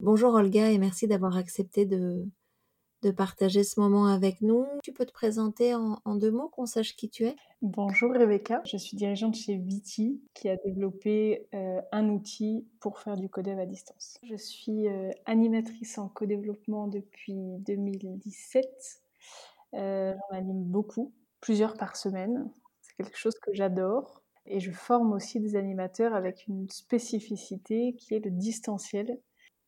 Bonjour Olga et merci d'avoir accepté de, de partager ce moment avec nous. Tu peux te présenter en, deux mots, qu'on sache qui tu es? Bonjour Rebecca, je suis dirigeante chez Viti qui a développé euh, un outil pour faire du codev à distance. Je suis euh, animatrice en co-développement depuis 2017. Euh, J'en anime beaucoup, plusieurs par semaine. C'est quelque chose que j'adore. Et je forme aussi des animateurs avec une spécificité qui est le distanciel.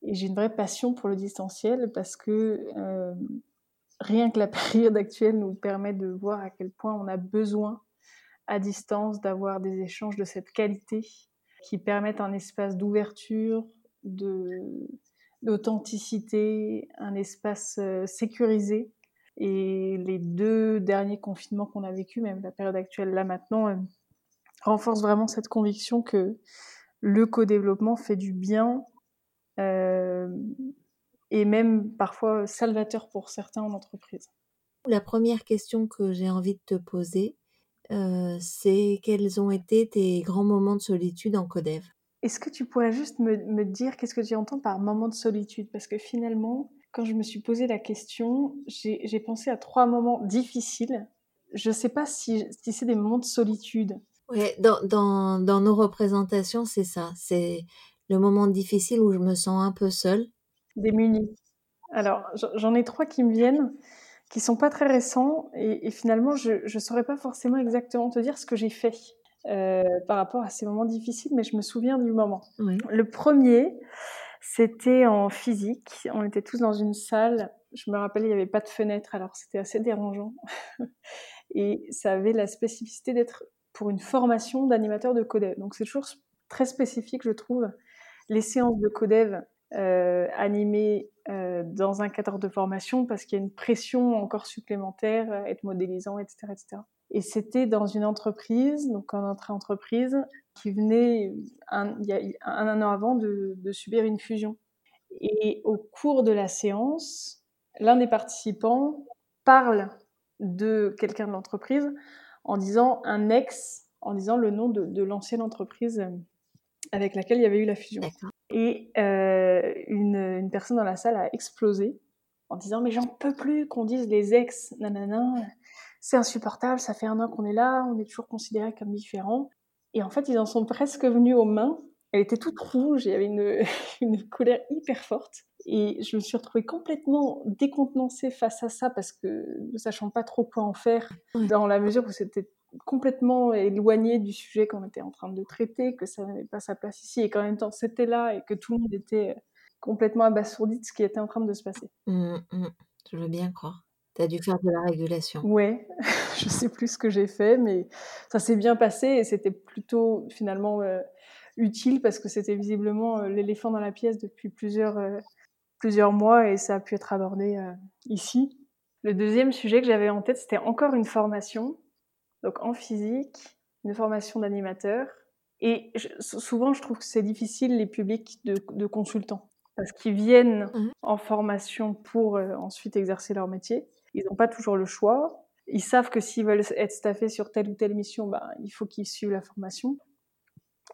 Et j'ai une vraie passion pour le distanciel parce que euh, rien que la période actuelle nous permet de voir à quel point on a besoin à distance d'avoir des échanges de cette qualité qui permettent un espace d'ouverture, d'authenticité, un espace euh, sécurisé. Et les deux derniers confinements qu'on a vécu, même la période actuelle là maintenant, euh, renforcent vraiment cette conviction que le co-développement fait du bien et même parfois salvateur pour certains en entreprise. La première question que j'ai envie de te poser, euh, c'est quels ont été tes grands moments de solitude en Codev? Est-ce que tu pourrais juste me, me dire qu'est-ce que tu entends par moment de solitude? Parce que finalement, quand je me suis posé la question, j'ai pensé à trois moments difficiles. Je ne sais pas si, si c'est des moments de solitude. Ouais, dans, dans, dans nos représentations, c'est ça. C'est le moment difficile où je me sens un peu seule Démunie. Alors, j'en ai trois qui me viennent, qui sont pas très récents, et, finalement, je ne saurais pas forcément exactement te dire ce que j'ai fait euh, par rapport à ces moments difficiles, mais je me souviens du moment. Le premier, c'était en physique. On était tous dans une salle. Je me rappelle, il n'y avait pas de fenêtre, alors c'était assez dérangeant. et ça avait la spécificité d'être pour une formation d'animateur de codev. Donc c'est toujours très spécifique, je trouve, les séances de codev euh, animées euh, dans un cadre de formation parce qu'il y a une pression encore supplémentaire, euh, être modélisant, etc. etc. Et c'était dans une entreprise, donc en intra-entreprise, qui venait un, il y a un, an avant de, subir une fusion. Et au cours de la séance, l'un des participants parle de quelqu'un de l'entreprise en disant un ex, en disant le nom de l'ancienne entreprise avec laquelle il y avait eu la fusion. Et euh, une, une, personne dans la salle a explosé en disant mais j'en peux plus qu'on dise les ex, nanana, c'est insupportable, ça fait un an qu'on est là, on est toujours considérés comme différents. Et en fait, ils en sont presque venus aux mains. Elle était toute rouge, il y avait une, une colère hyper forte. Et je me suis retrouvée complètement décontenancée face à ça parce que ne sachant pas trop quoi en faire, dans la mesure où c'était complètement éloigné du sujet qu'on était en train de traiter, que ça n'avait pas sa place ici, et qu'en même temps c'était là, et que tout le monde était complètement abasourdi de ce qui était en train de se passer. Mmh, mmh. je veux bien croire. Tu as dû faire de la régulation. Ouais, je sais plus ce que j'ai fait, mais ça s'est bien passé, et c'était plutôt finalement euh, utile, parce que c'était visiblement euh, l'éléphant dans la pièce depuis plusieurs, euh, plusieurs mois, et ça a pu être abordé ici. Le deuxième sujet que j'avais en tête, c'était encore une formation donc en physique, une formation d'animateur. Et souvent, je trouve que c'est difficile les publics de, consultants parce qu'ils viennent mmh. en formation pour euh, ensuite exercer leur métier. Ils n'ont pas toujours le choix. Ils savent que s'ils veulent être staffés sur telle ou telle mission, bah, il faut qu'ils suivent la formation.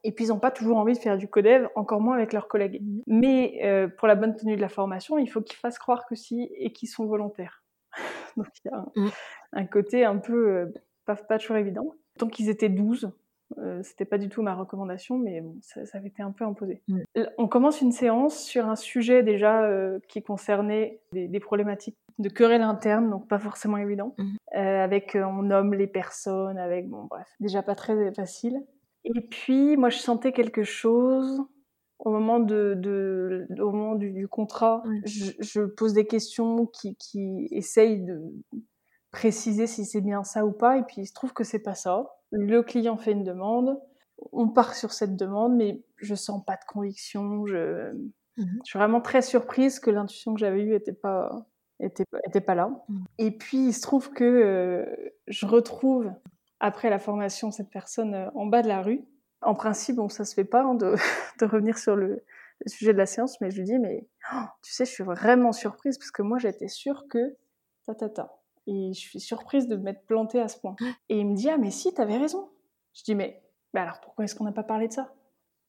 Et puis, ils n'ont pas toujours envie de faire du codev, encore moins avec leurs collègues. Mmh. Mais euh, pour la bonne tenue de la formation, il faut qu'ils fassent croire que si et qu'ils sont volontaires. Donc, il y a un, mmh. un côté un peu euh, pas, pas toujours évident. Tant qu'ils étaient 12, euh, c'était pas du tout ma recommandation, mais bon, ça, ça, avait été un peu imposé. Mm. On commence une séance sur un sujet déjà euh, qui concernait des, des, problématiques de querelle interne, donc pas forcément évident. Mm. Euh, avec, on nomme les personnes, avec, bon bref, déjà pas très facile. Et puis, moi, je sentais quelque chose au moment de, de au moment du, du contrat. Je, je, pose des questions qui, qui essayent de préciser si c'est bien ça ou pas, et puis il se trouve que c'est pas ça. Le client fait une demande, on part sur cette demande, mais je sens pas de conviction. Je, mmh je suis vraiment très surprise que l'intuition que j'avais eue était pas était, était pas là. Mmh. Et puis il se trouve que euh, je retrouve après la formation cette personne euh, en bas de la rue. En principe, bon, ça se fait pas hein, de, de, revenir sur le le sujet de la séance, mais je lui dis, mais oh, tu sais, je suis vraiment surprise parce que moi, j'étais sûre que ta ta ta. Et je suis surprise de m'être plantée à ce point. Et il me dit, ah, mais si, t'avais raison. Je dis, mais, alors pourquoi est-ce qu'on n'a pas parlé de ça?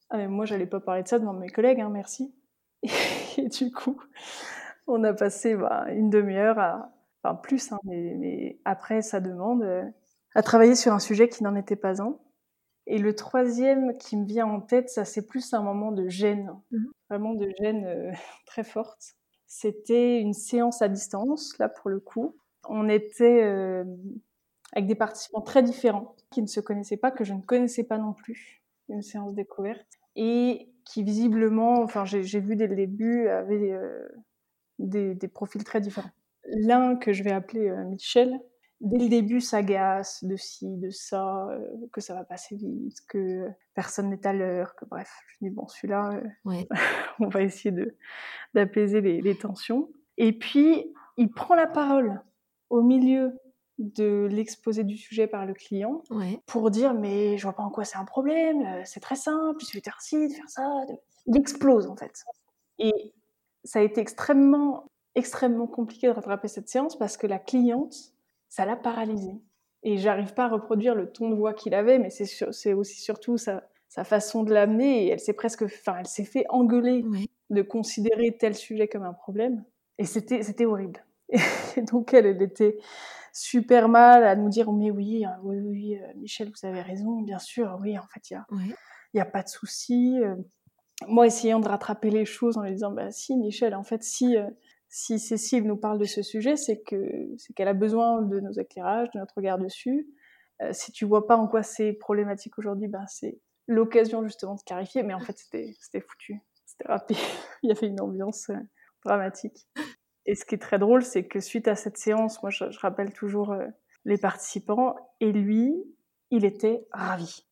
Ah, mais moi, j'allais pas parler de ça devant mes collègues, hein, merci. Et, du coup, on a passé bah, une demi-heure à, enfin plus, hein, mais, mais, après sa demande, euh, à travailler sur un sujet qui n'en était pas un. Et le troisième qui me vient en tête, ça c'est plus un moment de gêne, mmh vraiment de gêne euh, très forte. C'était une séance à distance, là pour le coup. On était euh, avec des participants très différents, qui ne se connaissaient pas, que je ne connaissais pas non plus, une séance découverte, et qui visiblement, enfin j'ai vu dès le début, avaient euh, des, des, profils très différents. L'un que je vais appeler Michel, dès le début s'agace de ci, de ça, euh, que ça va passer vite, que personne n'est à l'heure, que bref, je dis bon, celui-là, euh, on va essayer de d'apaiser les, les, tensions. Et puis, il prend la parole au milieu de l'exposé du sujet par le client pour dire mais je vois pas en quoi c'est un problème, euh, c'est très simple, il suffit de faire ci, de faire ça. Il explose en fait. Et ça a été extrêmement, extrêmement compliqué de rattraper cette séance parce que la cliente ça l'a paralysé. Et j'arrive pas à reproduire le ton de voix qu'il avait, mais c'est aussi surtout sa, sa façon de l'amener. Et elle s'est presque, enfin, elle s'est fait engueuler de considérer tel sujet comme un problème. Et c'était, c'était horrible. Et donc elle, elle était super mal à nous dire mais oui, hein, oui, oui, euh, Michel, vous avez raison, bien sûr, oui, en fait, il y a, y a pas de souci. Euh. Moi, essayant de rattraper les choses en lui disant bah si, Michel, en fait, si euh, si Cécile nous parle de ce sujet, c'est que c'est qu'elle a besoin de nos éclairages, de notre regard dessus. Euh, si tu vois pas en quoi c'est problématique aujourd'hui, ben c'est l'occasion justement de clarifier. Mais en fait, c'était foutu, c'était rapide. Il y avait une ambiance dramatique. Et ce qui est très drôle, c'est que suite à cette séance, moi, je, rappelle toujours euh, les participants, et lui, il était ravi.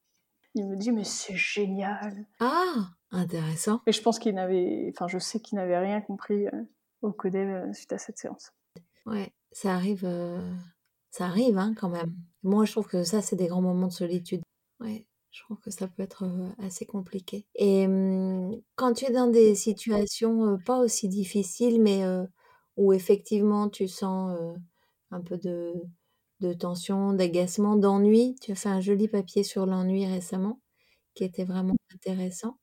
Il me dit mais c'est génial. Ah, intéressant. Et je pense qu'il n'avait, enfin, je sais qu'il n'avait rien compris au CODEV euh, suite à cette séance. Ouais, ça arrive, euh, ça arrive hein, quand même. Moi, je trouve que ça, c'est des grands moments de solitude. Ouais, je trouve que ça peut être euh, assez compliqué. Et mmh, quand tu es dans des situations pas aussi difficiles, mais où effectivement tu sens un peu de, de tension, d'agacement, d'ennui, tu as fait un joli papier sur l'ennui récemment qui était vraiment intéressant.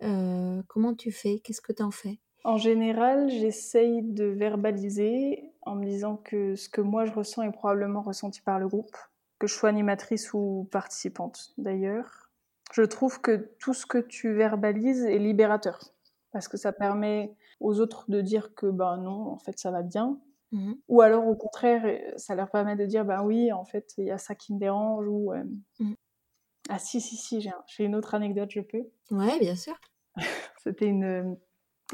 comment tu fais? Qu'est-ce que tu en fais? En général, j'essaye de verbaliser en me disant que ce que moi je ressens est probablement ressenti par le groupe, que je sois animatrice ou participante d'ailleurs. Je trouve que tout ce que tu verbalises est libérateur parce que ça permet aux autres de dire que ben non, en fait ça va bien. Mmh ou alors au contraire, ça leur permet de dire ben oui, en fait il y a ça qui me dérange ou euh, mmh. ah si si si j'ai une autre anecdote, je peux. Ouais, bien sûr. C'était une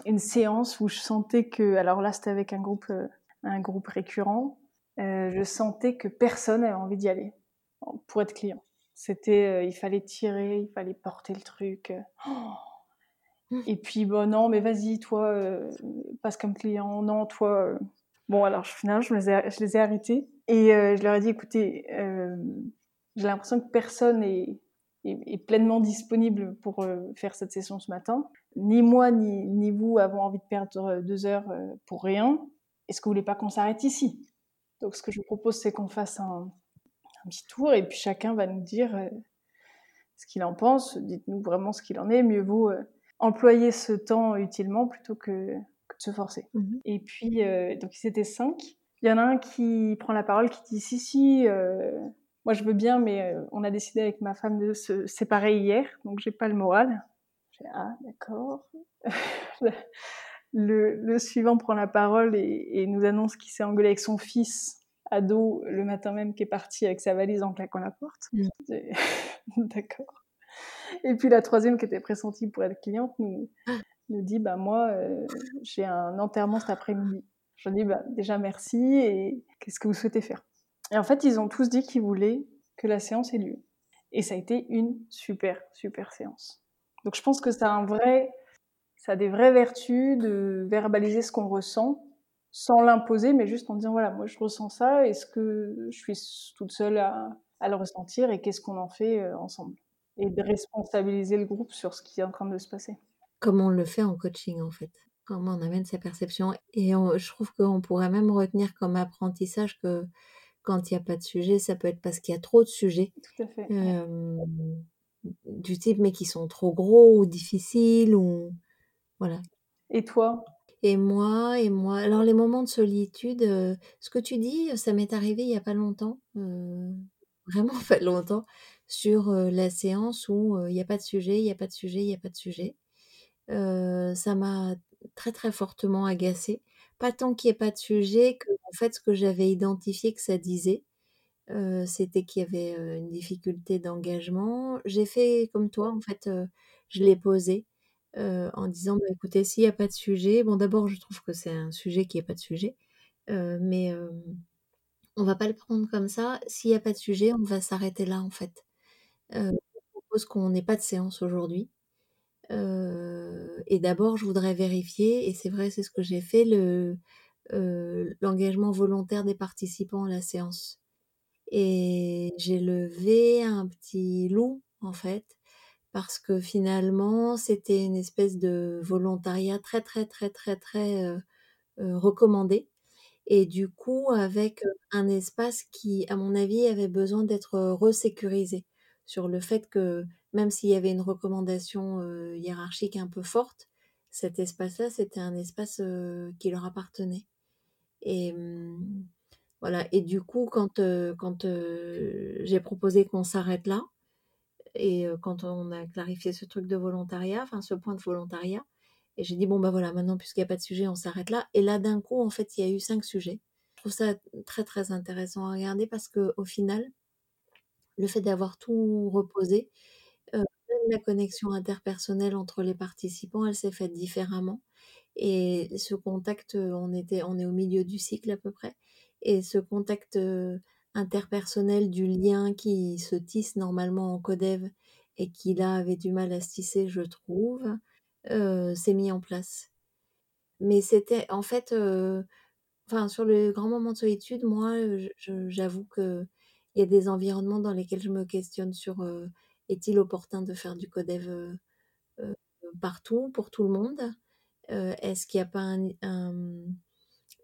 une séance où je sentais que, alors là c'était avec un groupe, euh, un groupe récurrent, euh, je sentais que personne n'avait envie d'y aller pour être client. C'était, euh, il fallait tirer, il fallait porter le truc. Mmh. Et puis bon non, mais vas-y toi, passe comme client. Non toi. Bon alors finalement je les ai, je les ai arrêtés et je leur ai dit écoutez, j'ai l'impression que personne est est, pleinement disponible pour euh, faire cette session ce matin. Ni moi ni, ni vous avons envie de perdre euh, deux heures euh, pour rien. Est-ce que vous voulez pas qu'on s'arrête ici? Donc ce que je vous propose, c'est qu'on fasse un, petit tour et puis chacun va nous dire ce qu'il en pense. Dites-nous vraiment ce qu'il en est. Mieux vaut employer ce temps utilement plutôt que, que de se forcer. Mmh et puis, donc ils étaient cinq. Il y en a un qui prend la parole, qui dit si, si, moi je veux bien, mais euh, on a décidé avec ma femme de se séparer hier, donc j'ai pas le moral. J'ai ah d'accord. le, le, suivant prend la parole et, et nous annonce qu'il s'est engueulé avec son fils ado le matin même qui est parti avec sa valise en claquant la porte. Mm. d'accord. Et puis la troisième qui était pressentie pour être cliente nous, dit bah moi euh, j'ai un enterrement cet après-midi. Je dis bah déjà merci et qu'est-ce que vous souhaitez faire? Et en fait, ils ont tous dit qu'ils voulaient que la séance ait lieu. Et ça a été une super, super séance. Donc je pense que ça a un vrai, ça a des vraies vertus de verbaliser ce qu'on ressent sans l'imposer, mais juste en disant voilà, moi je ressens ça, est-ce que je suis toute seule à, à le ressentir et qu'est-ce qu'on en fait euh, ensemble? Et de responsabiliser le groupe sur ce qui est en train de se passer. Comme on le fait en coaching, en fait. Comment on amène sa perception et on je trouve qu'on pourrait même retenir comme apprentissage que quand il y a pas de sujet, ça peut être parce qu'il y a trop de sujets, Tout à fait, hem, du type mais qui sont trop gros ou difficiles ou voilà. Et toi? Et moi et moi alors les moments de solitude, heu, ce que tu dis, ça m'est arrivé il y a pas longtemps, heu, vraiment pas longtemps sur, la séance où, il y a pas de sujet, il y a pas de sujet, il y a pas de sujet. Ça m'a très, très fortement agacée. Pas tant qu'il y ait pas de sujet qu'en fait ce que j'avais identifié que ça disait, c'était qu'il y avait, une difficulté d'engagement. J'ai fait comme toi en fait, je l'ai posé, en disant: «Bah écoutez, s'il y a pas de sujet» bon d'abord je trouve que c'est un sujet qu'il y ait pas de sujet, mais, on va pas le prendre comme ça. S'il y a pas de sujet, on va s'arrêter là en fait. Heu, je propose qu'on n'ait pas de séance aujourd'hui. Heu et d'abord je voudrais vérifier et c'est vrai, c'est ce que j'ai fait le, heu, l'engagement volontaire des participants à la séance et j'ai levé un petit loup en fait, parce que finalement c'était une espèce de volontariat très, très, très, très, très, heu heu, recommandé et du coup avec, un espace qui à mon avis avait besoin d'être, resécurisé. Sur le fait que même s'il y avait une recommandation, heu, hiérarchique un peu forte, cet espace-là, c'était un espace, heu, qui leur appartenait. Et mmh, voilà. Et du coup quand, heu quand, j'ai proposé qu'on s'arrête là et quand on a clarifié ce truc de volontariat, enfin ce point de volontariat et j'ai dit: «Bon bah voilà, maintenant puisqu'il y a pas de sujet, on s'arrête là» et là d'un coup en fait, il y a eu 5 sujets. Je trouve ça très, très intéressant à regarder parce qu'au final le fait d'avoir tout reposé, même la connexion interpersonnelle entre les participants, elle s'est faite différemment et ce contact, on était on est au milieu du cycle à peu près et ce contact, interpersonnel du lien qui se tisse normalement en codev et qui là avait du mal à se tisser je trouve, s'est mis en place. Mais c'était en fait, enfin sur le grand moment de solitude, moi, j'avoue qu'il y a des environnements dans lesquels je me questionne sur, est-il opportun de faire du codev, partout, pour tout le monde? Est-ce qu'il y a pas un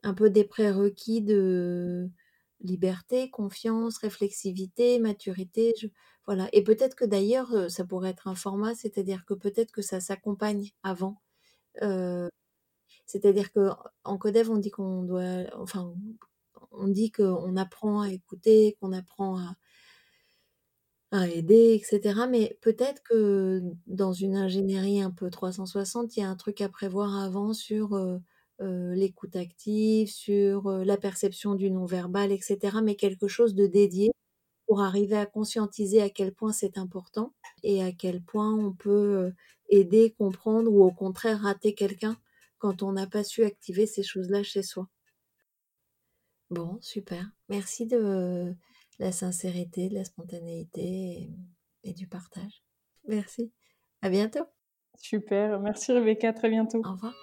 un, peu des prérequis de liberté, confiance, réflexivité, maturité? Voilà et peut-être que d'ailleurs, ça pourrait être un format, c'est-à-dire que peut-être que ça s'accompagne avant. C'est-à-dire qu'en codev, on dit qu'on doit enfin, on dit qu'on apprend à écouter, qu'on apprend à aider et cetera, mais peut-être que dans une ingénierie un peu 360, il y a un truc à prévoir avant sur, heu heu, l'écoute active, sur, heu, la perception du non verbal et cetera, mais quelque chose de dédié pour arriver à conscientiser à quel point c'est important et à quel point on peut, aider, comprendre ou au contraire rater quelqu'un quand on n'a pas su activer ces choses-là chez soi. Bon, super. Merci de la sincérité, de la spontanéité et et du partage. Merci. À bientôt. Super, merci Rebecca, à très bientôt. Au revoir.